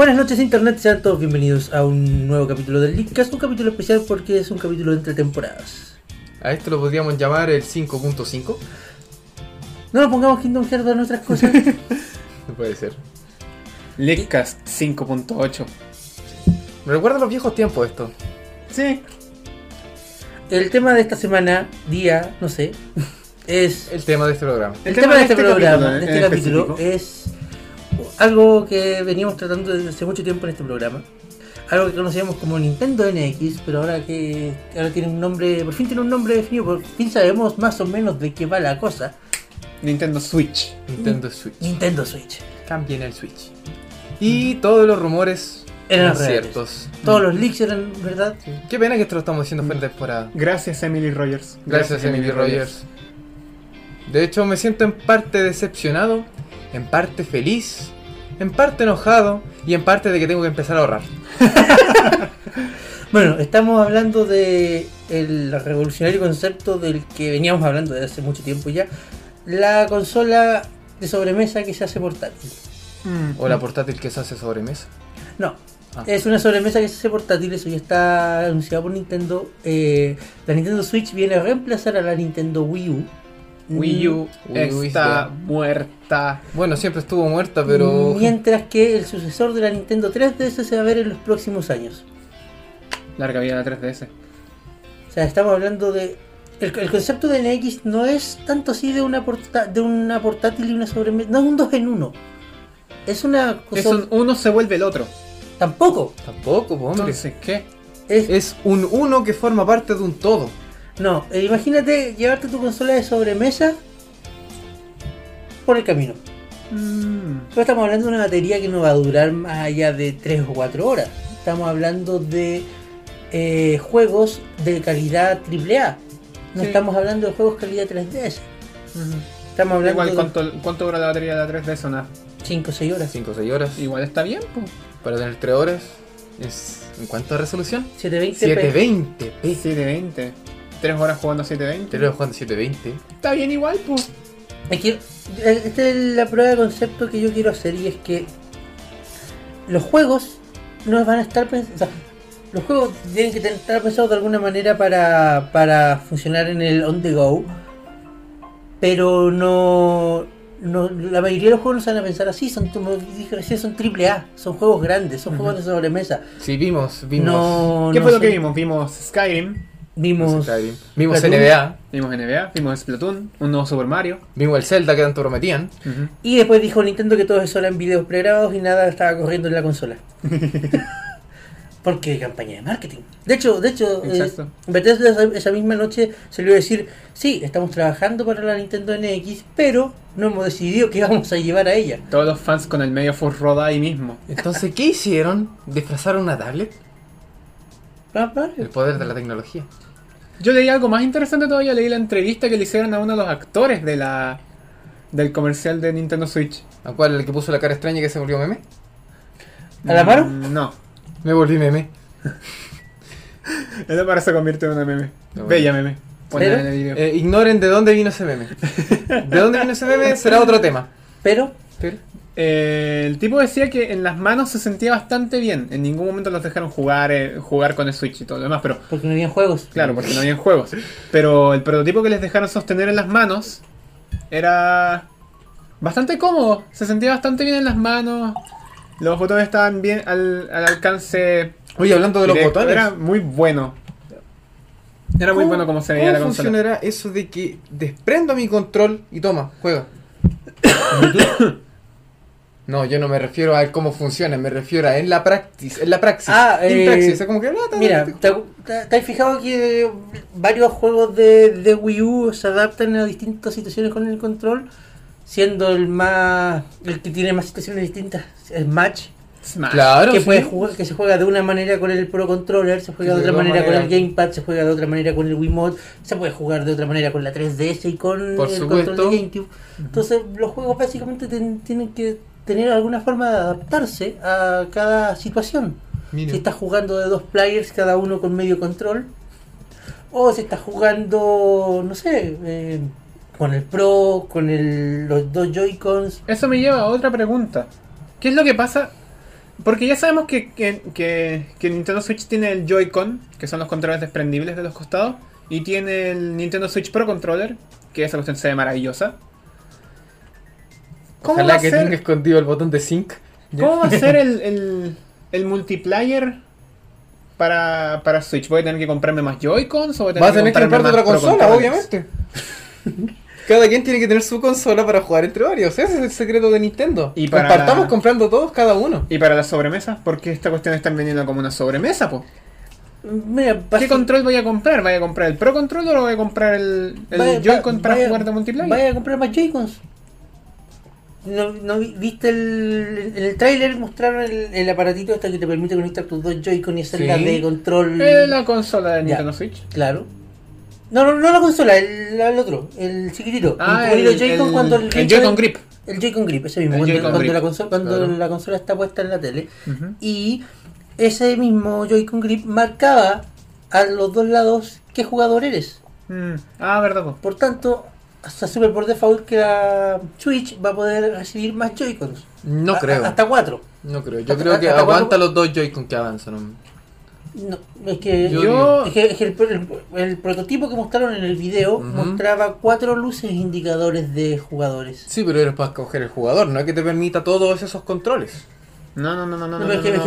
Buenas noches Internet, sean todos bienvenidos a un nuevo capítulo del Leadcast, un capítulo especial porque es un capítulo de entre temporadas. A esto lo podríamos llamar el 5.5. No nos pongamos Kingdom Hearts a nuestras cosas. No puede ser. Leakcast 5.8. Me recuerda a los viejos tiempos esto. Sí. El tema de esta semana, día, no sé, es... El tema de este programa. El, tema, de este, programa, capítulo, de en este capítulo, específico. es algo que veníamos tratando desde hace mucho tiempo en este programa. Algo que conocíamos como Nintendo NX, pero ahora que ahora tiene un nombre, por fin tiene un nombre definido, por fin sabemos más o menos de qué va la cosa. Nintendo Switch. Nintendo Switch. Nintendo Switch. Cambien el Switch. Y todos los rumores Eran ciertos. Todos los leaks eran verdad. Qué pena que esto lo estamos haciendo fuera de temporada. Gracias Emily Rogers. Gracias, Emily Rogers. De hecho, me siento en parte decepcionado, en parte feliz, en parte enojado y en parte de que tengo que empezar a ahorrar. Bueno, estamos hablando de el revolucionario concepto del que veníamos hablando desde hace mucho tiempo ya. La consola de sobremesa que se hace portátil. Mm. O la portátil que se hace sobre mesa. No, Ah. es una sobremesa que se hace portátil, eso ya está anunciado por Nintendo. Eh, la Nintendo Switch viene a reemplazar a la Nintendo Wii U. Wii U Wii está muerta. Bueno, siempre estuvo muerta, pero. Mientras que el sucesor de la Nintendo 3DS se va a ver en los próximos años. Larga vida la 3DS. O sea, estamos hablando de. El, el concepto de NX no es tanto así de una, porta- de una portátil y una sobremesa. No es un 2 en 1. Es una cosa. Es un uno se vuelve el otro. Tampoco. Tampoco, po, hombre. Entonces, ¿qué? Es, Es un uno que forma parte de un todo. No, eh, imagínate llevarte tu consola de sobremesa por el camino. Mm. Pero estamos hablando de una batería que no va a durar más allá de 3 o 4 horas. Estamos hablando de eh, juegos de calidad AAA. No Sí. estamos hablando de juegos calidad 3DS. Estamos hablando Igual, de ¿cuánto, ¿cuánto dura la batería de la 3DS? Una? 5 o 6 horas. 5 o 6 horas. Igual está bien, pues. Para tener 3 horas. Es... ¿En cuánto de resolución? 720p. 720p. 720. 3 horas jugando a 720. 3 jugando 720. Está bien igual, pues. Es que eh, esta es la prueba de concepto que yo quiero hacer y es que los juegos no van a estar pensados. los juegos tienen que estar pensados de alguna manera para, para funcionar en el on the go. Pero no, no. La mayoría de los juegos no se van a pensar así. Son, como dije recién, son triple A. Son juegos grandes, son juegos de sobremesa. Sí, vimos, vimos. No, ¿Qué no fue lo son- que vimos? Vimos Skyrim, Vimos. Vimos. NBA. vimos NBA, vimos Splatoon, un nuevo Super Mario. Vimos el Zelda que tanto prometían. Ujú. Y después dijo Nintendo que todo eso eran videos pregrabados y nada estaba corriendo en la consola. Porque campaña de marketing. De hecho, de hecho, eh. Bethesda esa, esa misma noche salió a decir, sí, estamos trabajando para la Nintendo NX, pero no hemos decidido qué vamos a llevar a ella. Todos los fans con el medio full roda ahí mismo. Entonces, ¿qué hicieron? ¿Disfrazaron una tablet? Ah, vale. El poder de la tecnología. Yo leí algo más interesante todavía, leí la entrevista que le hicieron a uno de los actores de la del comercial de Nintendo Switch. ¿A cuál? ¿El que puso la cara extraña que se volvió meme? ¿Alamaro? Mm, No. Me volví meme. Esa para se convierte en una meme. bueno. Bella meme. ¿Pero? en el video. Eh, ignoren de dónde vino ese meme. De dónde vino ese meme será otro tema. Pero, Pero, Eh, el tipo decía que en las manos se sentía bastante bien. En ningún momento los dejaron jugar, eh, jugar con el Switch y todo lo demás. Pero porque no habían juegos. claro, porque no habían juegos. Pero el prototipo que les dejaron sostener en las manos era bastante cómodo. Se sentía bastante bien en las manos. Los botones estaban bien al, al alcance. Oye, hablando de los botones. Era muy bueno. Era muy bueno como se veía ¿Cómo la consola. funcionará eso de que desprendo mi control y toma, juega? No, yo no me refiero a cómo funciona, me refiero a en la praxis, en la praxis. Ah, en eh, praxis, o sea, como que ah, Mira, ¿te, te- te has fijado que varios juegos de, de Wii U se adaptan a distintas situaciones con el control? Siendo el más el que tiene más situaciones distintas, Smash, Smash. Claro, que, sí. puede jugar, que se juega de una manera con el Pro Controller, se juega de otra manera con el. Gamepad, se juega de otra manera con el Wiimote, se puede jugar de otra manera con la 3DS y con Por el supuesto. control de GameCube. Entonces, los juegos básicamente ten- tienen que tener alguna forma de adaptarse a cada situación. Mira. Si estás jugando de dos players, cada uno con medio control. O si estás jugando, no sé, eh, con el Pro, con el, los dos Joy-Cons. Eso me lleva a otra pregunta. ¿Qué es lo que pasa? Porque ya sabemos que, que, que- que Nintendo Switch tiene el Joy-Con, que son los controles desprendibles de los costados, y tiene el Nintendo Switch Pro Controller, que esa cuestión se ve maravillosa. ¿Cómo va Ojalá a que ser, tenga escondido el botón de sync. Cómo va a ser el, el, el multiplayer para, para Switch? ¿Voy a tener que comprarme más Joy-Cons voy a tener Vas a tener que comprarte otra consola, obviamente. Cada quien tiene que tener su consola para jugar entre varios. Ese es el secreto de Nintendo. Y para- Compartamos comprando todos cada uno. ¿Y para la sobremesa? Porque esta cuestión están vendiendo como una sobremesa, po. Mira, ¿Qué control voy a comprar? ¿Voy a comprar el Pro Controller o voy a comprar el, el Joy-Con va- para vaya- jugar de multiplayer? Vaya a comprar más Joy-Cons. ¿No, no vi- viste el, en el tráiler mostraron el, el aparatito este que te permite conectar tus dos Joy-Con y hacerla Sí. de control? Eh, la consola de Ya. Nintendo Switch. Claro. No, no, no la consola, el, el otro, el chiquitito. Ah, el, Joy-Con el- cuando el Joy-Con- Joy-Con Grip. El Joy-Con Grip, ese mismo, El cuando, Joy-Con cuando Grip, la consola, cuando claro. la consola está puesta en la tele. Y ese mismo Joy-Con Grip marcaba a los dos lados qué jugador eres. Mm. Ah, verdad, po. Por tanto, se asume por default que la Switch va a poder recibir más Joy-Cons. No A- creo. Hasta cuatro. No creo. Yo Hasta- creo que hasta aguanta cuatro- los dos Joy-Con que avanzan. No, es que, Yo es que- es que el, el- el prototipo que mostraron en el video mostraba cuatro luces indicadores de jugadores. Sí, pero eres para escoger el jugador, no es que te permita todos esos controles. No, no, no, no, no. No, no, que- que que-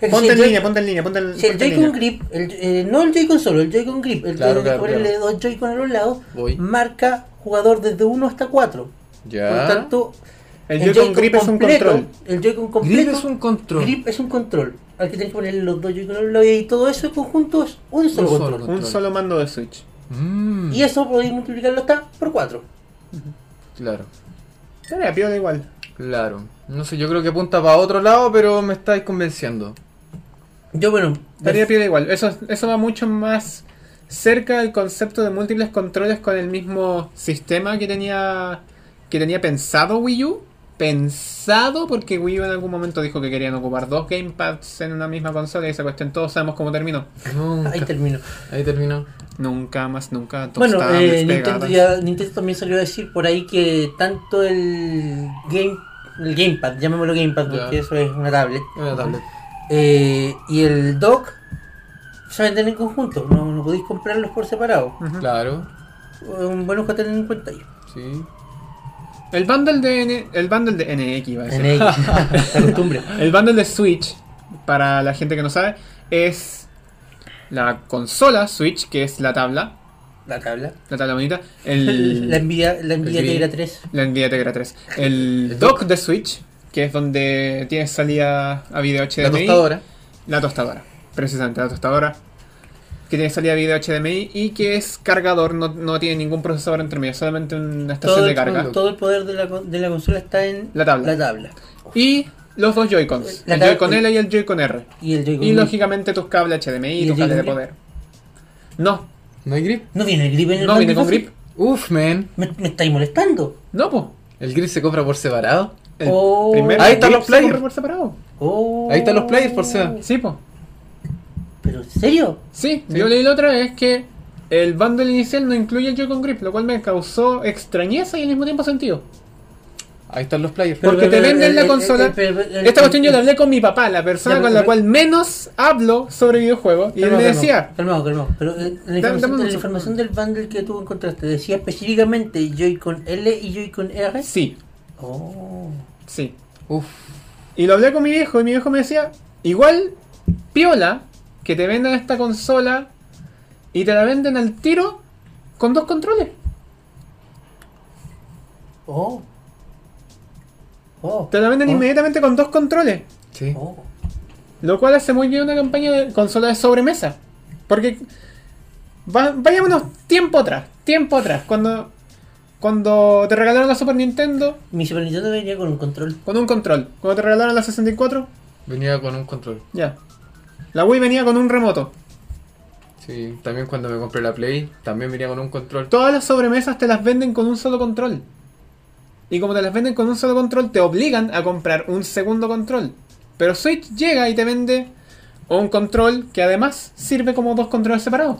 que Ponte, que en línea, ponte en línea, ponte en, Si el Joy-Con. Grip, el, eh, no el Joy-Con solo, el Joy-Con Grip, el Claro, claro, ponerle claro. dos Joy-Con a los lados, Voy. marca jugador desde 1 hasta 4. Ya. Por tanto, El Joy-Con Grip es un control. El Joy-Con completo. Grip es un control. Grip es un control. Al que tienes que ponerle los dos Joy-Con a los lados y todo eso en conjunto es un solo control. control. Un solo mando de Switch. Mm, Y eso podéis multiplicarlo hasta por 4. Claro, Estaría piola igual. Claro. No sé, yo creo que apunta para otro lado, pero me estáis convenciendo. Yo, bueno, Estaría piola igual. Eso, eso va mucho más cerca del concepto de múltiples controles con el mismo sistema que tenía que tenía pensado Wii U. Pensado porque Wii U en algún momento dijo que querían ocupar dos gamepads en una misma consola y esa cuestión todos sabemos cómo terminó. Nunca. ahí termino. Ahí terminó. Nunca más, nunca. Bueno, eh. Nintendo, ya, Nintendo también salió a decir por ahí que tanto el Game el Gamepad, llamémoslo Gamepad porque eso es una tablet, Una tablet. eh, y el dock se venden en conjunto, no, no podéis comprarlos por separado. Ujú. Claro, Un buen ojo a tener en cuenta ahí. sí. El bundle de N- el bundle de NX iba a decir. La costumbre. El bundle de Switch, para la gente que no sabe, es la consola Switch, que es la tabla, La tabla. la tabla bonita, el, La Nvidia, la Nvidia el- Tegra 3. la Nvidia Tegra 3, el, El dock de Switch, que es donde tienes salida a video HDMI, La tostadora. la tostadora, precisamente la tostadora, que tiene salida a video HDMI y que es cargador, no, no tiene ningún procesador entre medio, solamente una estación Todo de el, carga. todo el poder de la, de la consola está en La tabla. La tabla. Y los dos Joy-Cons, el Joy-Con L y el Joy-Con R. Y el Y lógicamente tus cables HDMI ¿Y tus cables de poder. No, ¿No hay grip? ¿No viene el grip en el no viene con grip. Uf, man. ¿Me, me estáis molestando? No, pues. ¿El grip se compra por separado? El Oh. primer Ahí están los players. por separado. Oh. Ahí están los players por ser. Sí, pues. ¿Pero en serio? Sí, Sí. yo leí la otra vez que el bundle inicial no incluye el Joy-Con Grip, lo cual me causó extrañeza y al mismo tiempo sentido. Ahí están los players. Pero- Porque te venden la consola. Esta cuestión yo la hablé con mi papá, la persona con la cual menos hablo sobre videojuegos. Y él me decía, Calmado, calmado. Pero eh, la información, un la información del bundle que tú encontraste decía específicamente Joy-Con L y Joy-Con R. sí, Oh. sí. Uf. Y lo hablé con mi viejo y mi viejo me decía, igual, piola, que te vendan esta consola y te la venden al tiro con dos controles. Oh. Oh. Te la venden Oh. inmediatamente con dos controles. Sí. Oh. Lo cual hace muy bien una campaña de consola de sobremesa. Porque va- vayámonos tiempo atrás, tiempo atrás, cuando cuando te regalaron la Super Nintendo Mi Super Nintendo venía con un control. con un control, cuando te regalaron la 64, Venía con un control. ya. La Wii venía con un remoto. Sí. También cuando me compré la Play, también venía con un control. Todas las sobremesas te las venden con un solo control. Y como te las venden con un solo control, te obligan a comprar un segundo control. Pero Switch llega y te vende un control que además sirve como dos controles separados.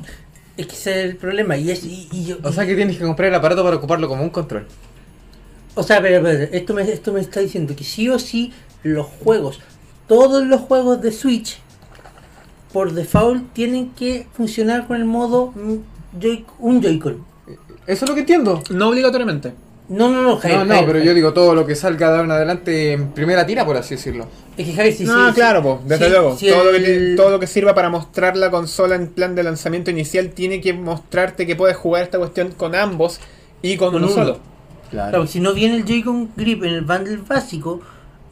Es que ese es el problema. Y es, y, y yo, O sea que tienes que comprar el aparato para ocuparlo como un control. O sea, pero, pero, esto, me, esto me está diciendo que sí o sí los juegos, todos los juegos de Switch, por default tienen que funcionar con el modo mm, Joy- un Joy-Con. Eso es lo que entiendo. No obligatoriamente. No, no, no, Javier. No, no, Javier, pero yo digo todo lo que salga de ahora en adelante en primera tira, por así decirlo. Es que Javier, sí, no, sí, claro, sí. po, desde Sí, luego. sí, todo, lo que, el- todo lo que sirva para mostrar la consola en plan de lanzamiento inicial tiene que mostrarte que puedes jugar esta cuestión con ambos y con, Con uno uno. solo. Claro, porque si no viene el Joy-Con Grip en el bundle básico,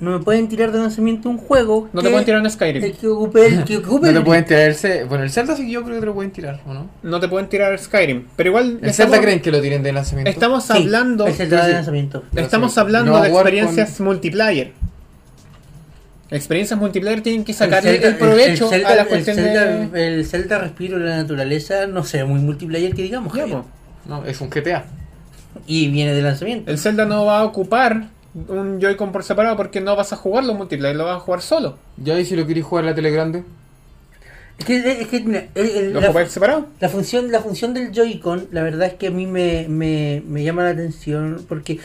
no me pueden tirar de lanzamiento un juego. No que, te pueden tirar un Skyrim. el que ocupe el que ocupe No el te pueden tirarse. Bueno, el Zelda sí que yo creo que te lo pueden tirar, ¿o no? No te pueden tirar Skyrim. Pero igual. ¿El estamos- Zelda creen que lo tiren de lanzamiento? Estamos Sí, hablando. Es el de sí. lanzamiento. Estamos hablando No de experiencias multiplayer. Experiencias multiplayer tienen que sacarle el, Zelda- el- provecho el Zelda- a la el cuestión Zelda- de. El Zelda Respiro de la Naturaleza, no sé, muy multiplayer que digamos. No, es un GTA. Y viene de lanzamiento. El Zelda no va a ocupar un Joy-Con por separado porque no vas a jugarlo multiplayer, lo vas a jugar solo. Ya, y si lo queréis jugar en la tele grande. Es que, es que mira, el- el- ¿Lo la, jugáis separado? la función, la función del Joy-Con, la verdad es que a mí me, me, me llama la atención porque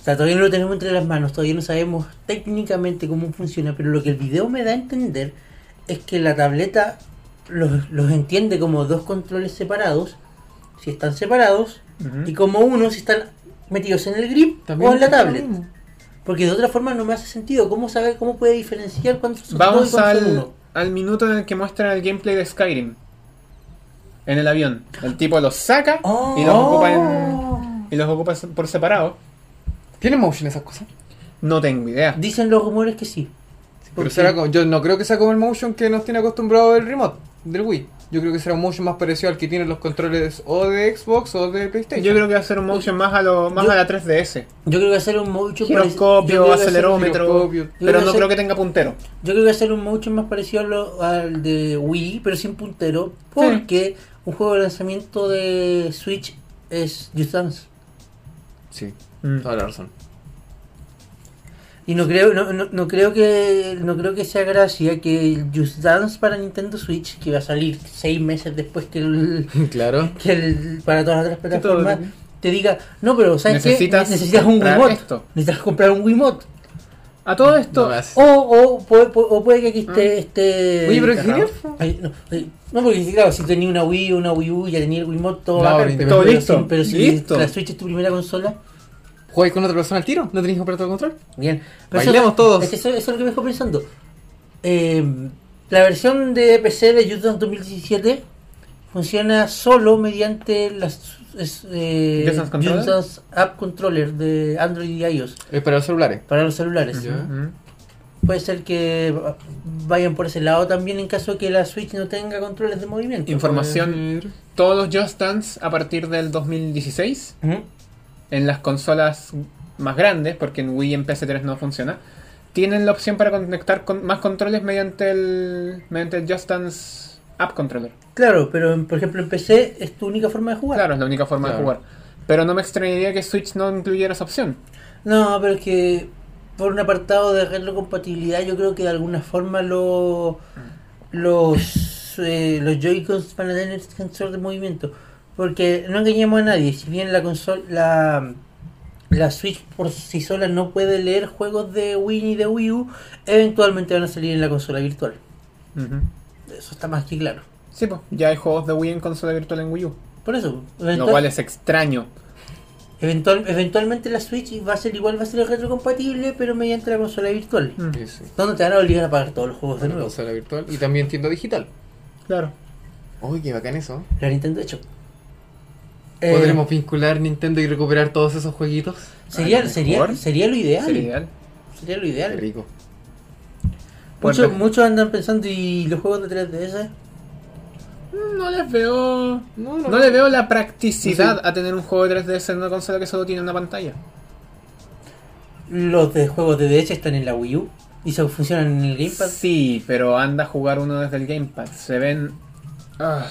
o sea, todavía no lo tenemos entre las manos, todavía no sabemos técnicamente cómo funciona, pero lo que el video me da a entender es que la tableta los, los entiende como dos controles separados, si están separados, y como uno si están metidos en el grip También o en la tablet. mismo. Porque de otra forma no me hace sentido. ¿Cómo saber cómo puede diferenciar cuántos son dos y Vamos cuántos son al, uno? al minuto en el que muestran el gameplay de Skyrim. En el avión. El tipo los saca y los ocupa en, y los ocupa por separado. ¿Tiene motion esas cosas? No tengo idea. Dicen los rumores que sí. Pero será como- yo no creo que sea como el motion que nos tiene acostumbrado el remote del Wii. Yo creo que será un motion más parecido al que tienen los controles o de Xbox o de PlayStation. Yo creo que va a ser un motion más a lo más Yo- a la 3DS. Yo creo que hacer un motion Giroscopio, acelerómetro. giroscopio. Pero no creo que tenga puntero. Yo creo que hacer un motion más parecido a lo- al de Wii, pero sin puntero. Porque un juego de lanzamiento de Switch es Just Dance. Sí, Mm. toda la razón. Y no creo, no, no, no creo que no creo que sea gracia que el Just Dance para Nintendo Switch, que va a salir seis meses después que el, claro. que el para todas las otras plataformas, te diga, no, pero ¿sabes qué? Necesitas Necesitas un comprar Wiimote. esto. Necesitas comprar un Wiimote. A todo esto, No O, o, puede, o puede que aquí esté este. Oye, pero. Ay, no, no, porque claro, si tenía una Wii o una Wii U, ya tenía el Wiimote, todo No, pero todo pero listo, si- pero si listo. la Switch es tu primera consola, ¿Jugáis con otra persona al tiro? ¿No tenéis el control? bien. Pero Bailemos eso, todos. Es que eso, eso es lo que me dejó pensando. Eh, la versión de PC de YouTube 2017 funciona solo mediante las es, eh, App Controller de Android y iOS Es para los celulares. para los celulares. Puede ser que vayan por ese lado también en caso de que la Switch no tenga controles de movimiento. información. Todos los Just Dance a partir del 2016 Ujú. En las consolas más grandes, porque en Wii y en PS3 no funciona, tienen la opción para conectar con más controles mediante el mediante el Just Dance App Controller. Claro, pero en- por ejemplo en PC es tu única forma de jugar. Claro, es la única forma de jugar. Pero no me extrañaría que Switch no incluyera esa opción. No, pero es que por un apartado de retrocompatibilidad yo creo que de alguna forma lo, los eh, los Joy-Cons van a tener sensor de movimiento. Porque no engañemos a nadie, si bien la consola la, la Switch por sí sola no puede leer juegos de Wii ni de Wii U, eventualmente van a salir en la consola virtual. Eso está más que claro. Sí, pues, ya hay juegos de Wii en consola virtual en Wii U. Por eso, Lo cual es extraño. eventual- eventualmente la Switch va a ser igual, va a ser retrocompatible, pero mediante la consola virtual. Mm, Sí, sí. Donde te van a obligar a pagar todos los juegos de La nuevo. consola virtual y también tienda digital. Claro. Uy, qué bacán eso. La Nintendo hecho. Eh, ¿Podremos vincular Nintendo y recuperar todos esos jueguitos? sería, a lo sería, sería lo ideal. Sería ideal. Sería lo Qué ideal. rico. Muchos, Bueno. muchos andan pensando, ¿y los juegos de 3DS? No les veo. No, No le veo la practicidad a tener un juego de 3DS en una consola que solo tiene una pantalla. Los de juegos de DS están en la Wii U y se funcionan en el Gamepad. Sí, pero anda a jugar uno desde el Gamepad. Se ven. Ah,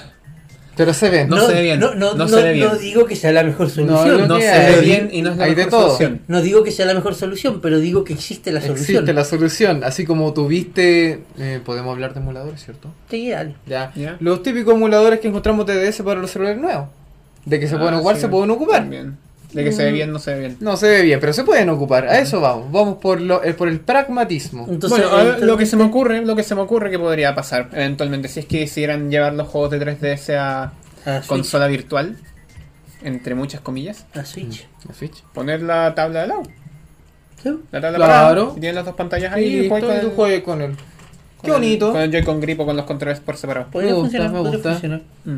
Pero se ven. No se ve bien, No, no, no no- se ve bien. no digo que sea la mejor solución. no se hay. ve bien y no es la Hay de mejor todo. solución. No digo que sea la mejor solución, pero digo que existe la solución. Existe la solución. Así como tuviste. eh, podemos hablar de emuladores, ¿cierto? Sí, dale. Ya. Ya. Los típicos emuladores que encontramos de DS para los celulares nuevos. De que se pueden Ah, ocupar, sí, se pueden ocupar. también. De que se ve bien, no se ve bien. No se ve bien, pero se pueden ocupar. A eso vamos. Vamos por, lo, eh, por el pragmatismo. Entonces, bueno, a lo que se me ocurre, lo que se me ocurre que podría pasar eventualmente, si es que quisieran llevar los juegos de 3DS a a Switch, consola virtual, entre muchas comillas, a Switch. La Switch. poner la tabla de lado. ¿Sí? La tabla Claro. parada, y tienen las dos pantallas ahí Y juegas todo con tú el- juegues con él. Qué con el- bonito. Con el Joy-Con grip o con los controles por separado. Podría Me gusta, funcionar, podría gusta. funcionar. Mm.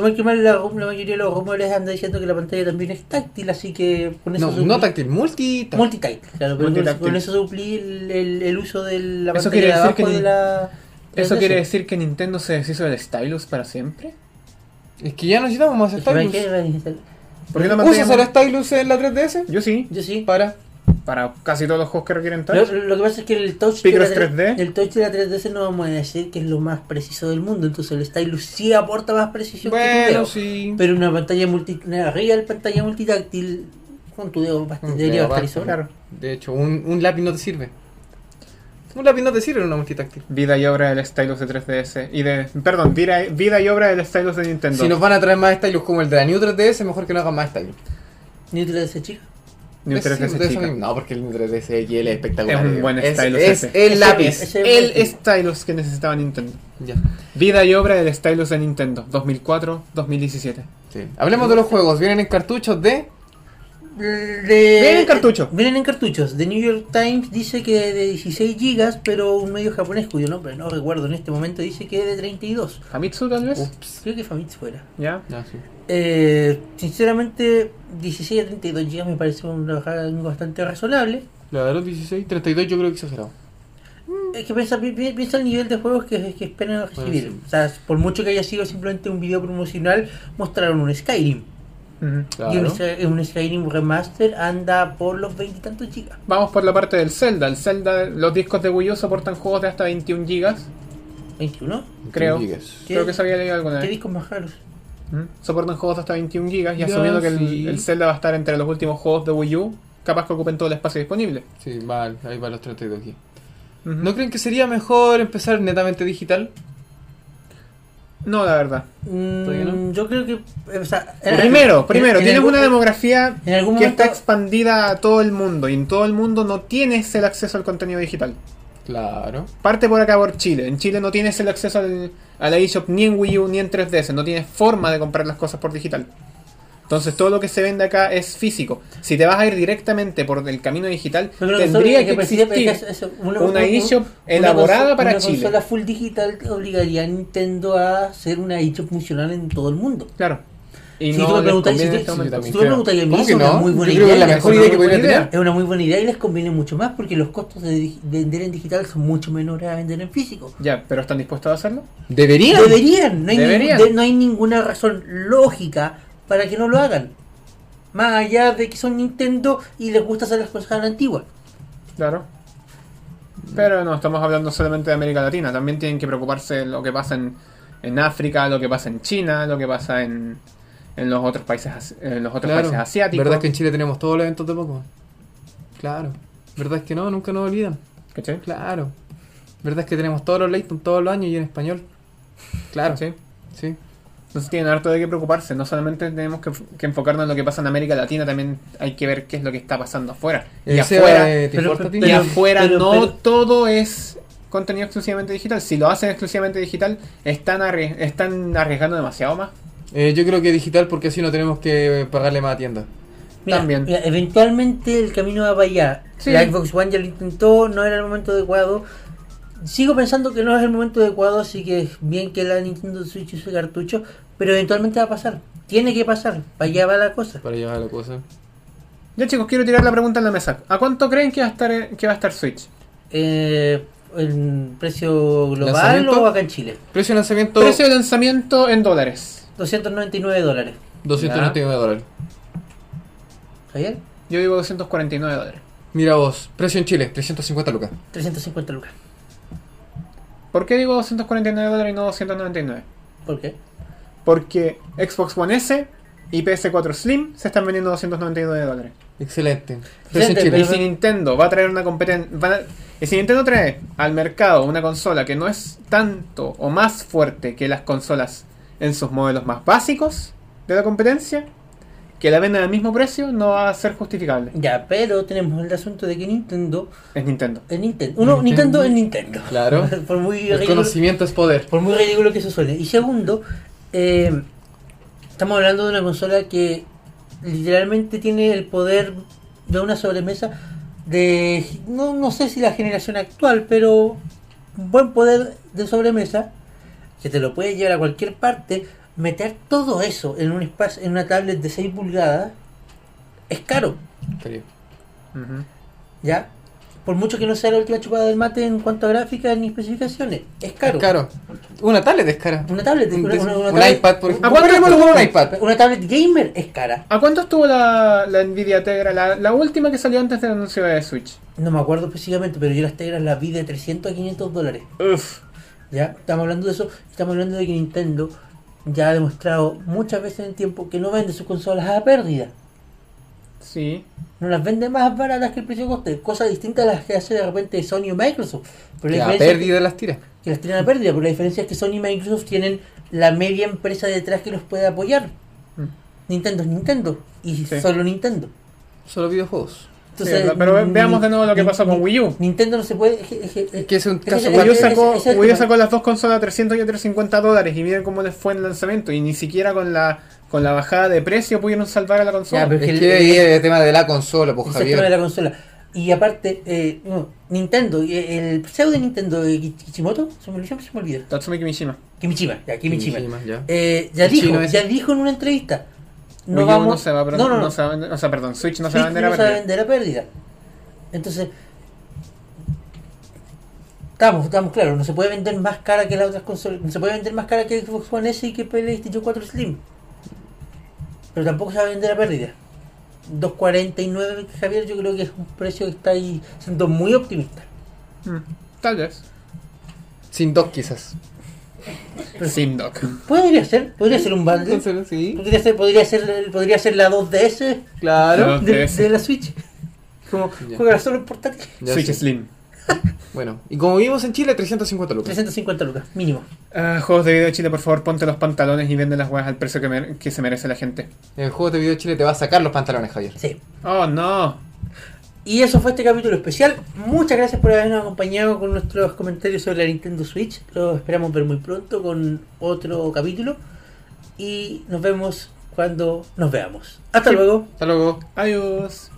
Más que mal, la, la mayoría de los rumores anda diciendo que la pantalla también es táctil, así que con eso No, suplir- no táctil, multi. Multitáctil, claro, pero con- Multitáctil. con eso suplir el, el- el uso de la Eso pantalla quiere de decir abajo que de la... ¿Eso 3DS. quiere decir que Nintendo se deshizo del stylus para siempre? Es que ya necesitamos más Es que, ¿para stylus. ¿Por qué pantalla ¿Usas el stylus en la 3DS? Yo sí, Yo sí. Para. Para casi todos los juegos que requieren touch. lo que pasa es que el touch, de la, Picross 3D. el touch de la 3DS no vamos a decir que es lo más preciso del mundo, entonces el stylus sí aporta más precisión que tu dedo. sí. Pero una pantalla multi, una real pantalla multitáctil con tu dedo debería. Claro. De hecho, un, un lápiz no te sirve. Un lápiz no te sirve en una multitáctil. Vida y obra del stylus de 3DS. Y de. Perdón, vida, vida y obra del stylus de Nintendo. Si nos van a traer más stylus como el de la New 3DS, mejor que no hagan más stylus. De esa chica. New Es- 3DS de eso chica. No, porque el New 3DS XL es espectacular. Es un buen es, stylus Es ese. el lápiz. ese- El stylus que necesitaba Nintendo. Ya. Vida y obra del stylus de Nintendo. 2004-2017. Sí. Hablemos de los juegos. Vienen en cartuchos de. De- Vienen en cartucho. Vienen en cartuchos. The New York Times dice que de 16 gigas, pero un medio japonés cuyo nombre no recuerdo en este momento dice que de 32. Famitsu tal vez. Ups. Creo que Famitsu fuera. Ya. Ya, sí. Eh, sinceramente, 16 a 32 gigas me parece una bajada bastante razonable. Claro, 16, 32 yo creo que exagerado. Es que piensa, pi- pi- piensa el nivel de juegos que, que esperan recibir. sí. O sea, por mucho que haya sido simplemente un video promocional, mostraron un Skyrim. Y un, un Skyrim Remaster anda por los 20 y tantos gigas. Vamos por la parte del Zelda. El Zelda, los discos de Wii U soportan juegos de hasta 21 gigas. 21. Creo. Gigas. ¿Qué? Creo que se había leído alguna ¿Qué vez. discos más raros? Ujú. Soportan juegos de hasta 21 gigas y Ya, asumiendo que el, sí. el Zelda va a estar entre los últimos juegos de Wii U, capaz que ocupen todo el espacio disponible. Sí, va, ahí va los 32 gigas. Ujú. ¿No creen que sería mejor empezar netamente digital? No, la verdad. Mm? Yo creo que. eh, o sea, en- Primero, primero, en tienes algún- una demografía en algún que momento- está expandida a todo el mundo y en todo el mundo no tienes el acceso al contenido digital. Claro. Parte por acá por Chile. En Chile no tienes el acceso al, a la eShop ni en Wii U ni en 3DS. No tienes forma de comprar las cosas por digital. Entonces todo lo que se vende acá es físico. Si te vas a ir directamente por el camino digital, que tendría que existir es que eso- una una eShop una elaborada conso- para una Chile. consola full digital obligaría a Nintendo a hacer una eShop funcional en todo el mundo. Claro. Y Si no tú me preguntas- si en este tú- momento. también tú me creo. preguntas y a mí ¿Cómo es que una no? muy buena es la idea, mejor es idea una que muy podría buena tener. idea. Es una muy buena idea y les conviene mucho más porque los costos de, vender en digital son mucho menores a vender en físico. Ya, pero ¿están dispuestos a hacerlo? ¿Deberían? Deberían, no hay, Deberían. ningún- de- no hay ninguna razón lógica para que no lo hagan. Más allá de que son Nintendo y les gusta hacer las cosas a la antigua. Claro. Pero no estamos hablando solamente de América Latina. También tienen que preocuparse de lo que pasa en, en África, lo que pasa en China, lo que pasa en, en los otros países en los otros Claro. países asiáticos. ¿Verdad que en Chile tenemos todos los eventos de Pokémon? Claro. ¿Verdad es que no? Nunca nos olvidan. ¿Cachai? Claro. ¿Verdad es que tenemos todos los Layton todos los años y en español? Claro. Sí. Sí. Entonces tienen harto de qué preocuparse. No solamente tenemos que, que enfocarnos en lo que pasa en América Latina, también hay que ver qué es lo que está pasando afuera. Y afuera, eh, afuera pero- no pero- todo es contenido exclusivamente digital. Si lo hacen exclusivamente digital, están, arries- están arriesgando demasiado más. Eh, yo creo que digital porque así no tenemos que pagarle más a tienda. Mira, También. mira, eventualmente el camino va para allá. Sí. La Xbox One ya lo intentó, no era el momento adecuado. Sigo pensando que no es el momento adecuado, así que es bien que la Nintendo Switch use cartucho, pero eventualmente va a pasar. Tiene que pasar, para allá va la cosa. Para llevar la cosa. Ya chicos, quiero tirar la pregunta en la mesa. ¿A cuánto creen que va a estar, que va a estar Switch? Eh, ¿En precio global o acá en Chile? Precio de lanzamiento Precio de lanzamiento en dólares. 299 dólares. 299 dólares. ¿Javier? Yo digo 249 dólares. Mira vos, precio en Chile, 350 lucas. 350 lucas. ¿Por qué digo 249 dólares y no 299? ¿Por qué? Porque Xbox One S y PS4 Slim se están vendiendo 299 dólares. Excelente. Precio en Excelente, Y Chile. pero- si Nintendo va a traer una competencia. Y si Nintendo trae al mercado una consola que no es tanto o más fuerte que las consolas en sus modelos más básicos de la competencia, que la venda al mismo precio no va a ser justificable. Ya, pero tenemos el asunto de que Nintendo Es Nintendo. es Nintendo. Uno, Nintendo es Nintendo. Claro. por muy El ridículo, conocimiento es poder. por muy ridículo que eso suene. Y segundo, eh, estamos hablando de una consola que literalmente tiene el poder de una sobremesa de no, no sé si la generación actual, pero un buen poder de sobremesa que te lo puede llevar a cualquier parte, meter todo eso en un espacio, en una tablet de 6 pulgadas es caro. ¿Ya? Por mucho que no sea la última chupada del mate en cuanto a gráficas ni especificaciones, es caro. Es caro. Una tablet es cara. Una tablet, Un, una, una- una un tablet- iPad, por ejemplo. ¿A cuánto un iPad? Una tablet gamer es cara. ¿A cuánto estuvo la, la Nvidia Tegra? La, la última que salió antes del anuncio de Switch. No me acuerdo específicamente, pero yo las Tegras las vi de 300 a 500 dólares. Uf. ¿Ya? Estamos hablando de eso. Estamos hablando de que Nintendo ya ha demostrado muchas veces en el tiempo que no vende sus consolas a pérdida. Sí. No las vende más baratas que el precio coste. Cosa distinta a las que hace de repente Sony o Microsoft. Pero la La diferencia es que- pérdida las tiras. que las tienen a pérdida, pero la diferencia es que Sony y Microsoft tienen la media empresa detrás que los puede apoyar. Mm. Nintendo es Nintendo y Sí. solo Nintendo. Solo videojuegos. Sí, pero veamos de nuevo lo que ni- pasó con ni- Wii U. Nintendo no se puede. es que- es Es es un caso Wii U sacó, es el Wii U sacó las dos consolas a 300 y a 350 dólares y miren cómo les fue en el lanzamiento y ni siquiera con la con la bajada de precio pudieron salvar a la consola. Ya, pero Es que el- es el tema de la consola, pues es el tema de Javier. la consola. Y aparte, eh, no, Nintendo, eh, el CEO de Nintendo, Ki- Kishimoto, se me, se me olvida. Tatsumi Kimishima. Kimichima, ya, Kimichima. Kimishima, ya. Eh, ya El dijo, ya dijo en una entrevista. No Wii U vamos. no se va a, no, no, no. se va a vender, o sea, perdón, Switch no se va a Switch vender a no se va a pérdida. vender a pérdida. Entonces, estamos, estamos claros, no se puede vender más cara que las otras consolas, no se puede vender más cara que Xbox One S y que PlayStation 4 Slim. Pero tampoco se va a vender a pérdida. 2.49 Javier, yo creo que es un precio que está ahí siendo muy optimista. Mm, Tal vez. Sin dos quizás. Simdoc. Podría ser, podría ser un bundle. Sí. Podría ser, podría ser, podría ser la 2DS Claro. No. de, 2DS. de la Switch. Como Ya. juega solo en portátil. Ya Switch sí. Slim. Bueno, y como vivimos en Chile, 350 lucas. 350 lucas, mínimo. Ah, juegos de video de Chile, por favor, ponte los pantalones y vende las weas al precio que, que se merece la gente. El juego de video Chile te va a sacar los pantalones, Javier. Sí. Oh, no. Y eso fue este capítulo especial. Muchas gracias por habernos acompañado con nuestros comentarios sobre la Nintendo Switch. Lo esperamos ver muy pronto con otro capítulo. Y nos vemos cuando nos veamos. Hasta luego. Hasta luego. Adiós.